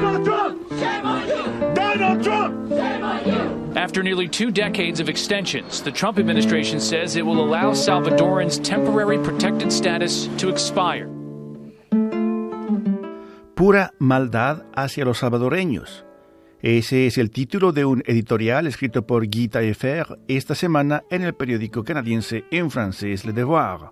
Donald Trump! Shame on you! Donald Trump! Shame on you! After nearly two decades of extensions, the Trump administration says it will allow Salvadorans temporary protected status to expire. Pura maldad hacia los salvadoreños. Ese es el título de un editorial escrito por Guy Taillefer esta semana en el periódico canadiense en francés Le Devoir.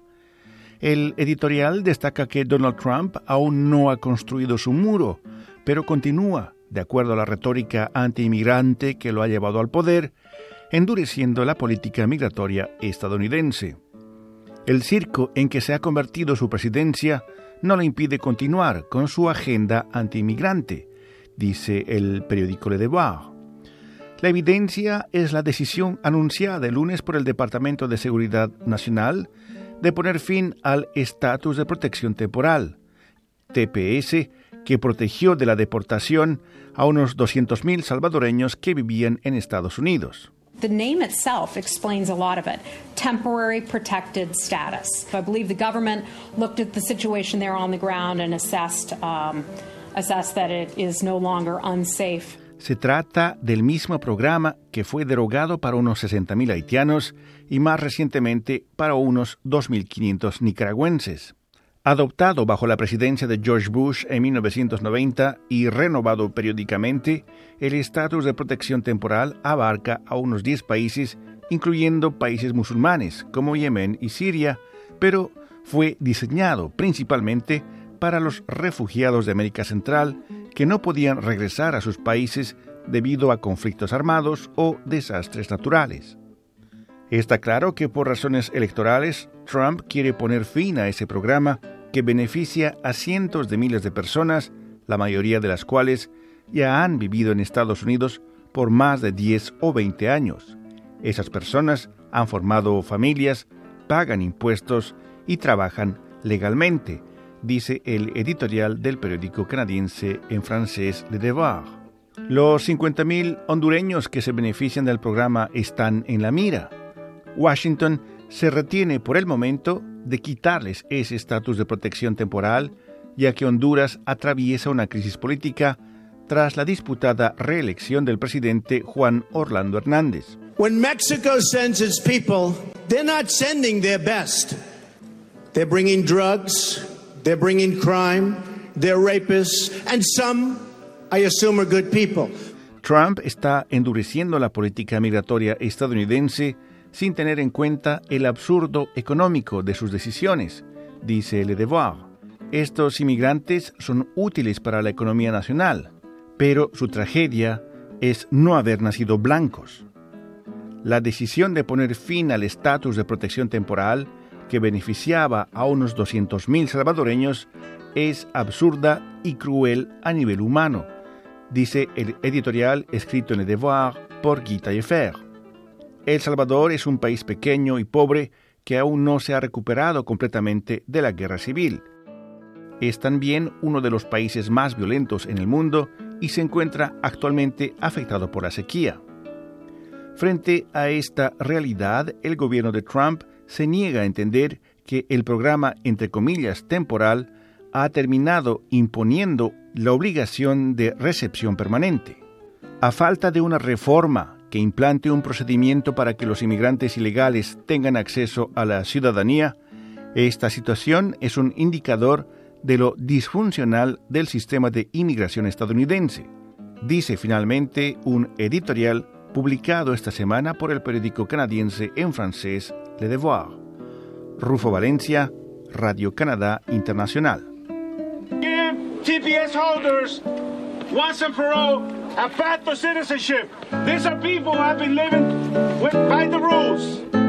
El editorial destaca que Donald Trump aún no ha construido su muro, pero continúa, de acuerdo a la retórica anti-inmigrante que lo ha llevado al poder, endureciendo la política migratoria estadounidense. El circo en que se ha convertido su presidencia no le impide continuar con su agenda anti-inmigrante, dice el periódico Le Devoir. La evidencia es la decisión anunciada el lunes por el Departamento de Seguridad Nacional de poner fin al estatus de protección temporal, TPS, que protegió de la deportación a unos 200.000 salvadoreños que vivían en Estados Unidos. The name itself explains a lot of it. Temporary protected status. I believe the government looked at the situation there on the ground and assessed, um, assessed that it is no longer unsafe. Se trata del mismo programa que fue derogado para unos 60.000 haitianos y más recientemente para unos 2.500 nicaragüenses. Adoptado bajo la presidencia de George Bush en 1990 y renovado periódicamente, el estatus de protección temporal abarca a unos 10 países, incluyendo países musulmanes como Yemen y Siria, pero fue diseñado principalmente para los refugiados de América Central que no podían regresar a sus países debido a conflictos armados o desastres naturales. Está claro que por razones electorales, Trump quiere poner fin a ese programa que beneficia a cientos de miles de personas, la mayoría de las cuales ya han vivido en Estados Unidos por más de 10 o 20 años. Esas personas han formado familias, pagan impuestos y trabajan legalmente, dice el editorial del periódico canadiense en francés Le Devoir. Los 50.000 hondureños que se benefician del programa están en la mira. Washington se retiene por el momento de quitarles ese estatus de protección temporal, ya que Honduras atraviesa una crisis política tras la disputada reelección del presidente Juan Orlando Hernández. When Mexico sends its people, they're not sending their best. They're bringing drugs, they're bringing crime, they're rapists, and some, I assume, are good people. Trump está endureciendo la política migratoria estadounidense sin tener en cuenta el absurdo económico de sus decisiones, dice Le Devoir. Estos inmigrantes son útiles para la economía nacional, pero su tragedia es no haber nacido blancos. La decisión de poner fin al estatus de protección temporal que beneficiaba a unos 200.000 salvadoreños es absurda y cruel a nivel humano, dice el editorial escrito en Le Devoir por Guy Taillefer. El Salvador es un país pequeño y pobre que aún no se ha recuperado completamente de la guerra civil. Es también uno de los países más violentos en el mundo y se encuentra actualmente afectado por la sequía. Frente a esta realidad, el gobierno de Trump se niega a entender que el programa, entre comillas, temporal, ha terminado imponiendo la obligación de recepción permanente. A falta de una reforma que implante un procedimiento para que los inmigrantes ilegales tengan acceso a la ciudadanía, esta situación es un indicador de lo disfuncional del sistema de inmigración estadounidense, dice finalmente un editorial publicado esta semana por el periódico canadiense en francés Le Devoir. Rufo Valencia, Radio Canadá Internacional. once and for all, a path for citizenship. These are people who have been living with, by the rules.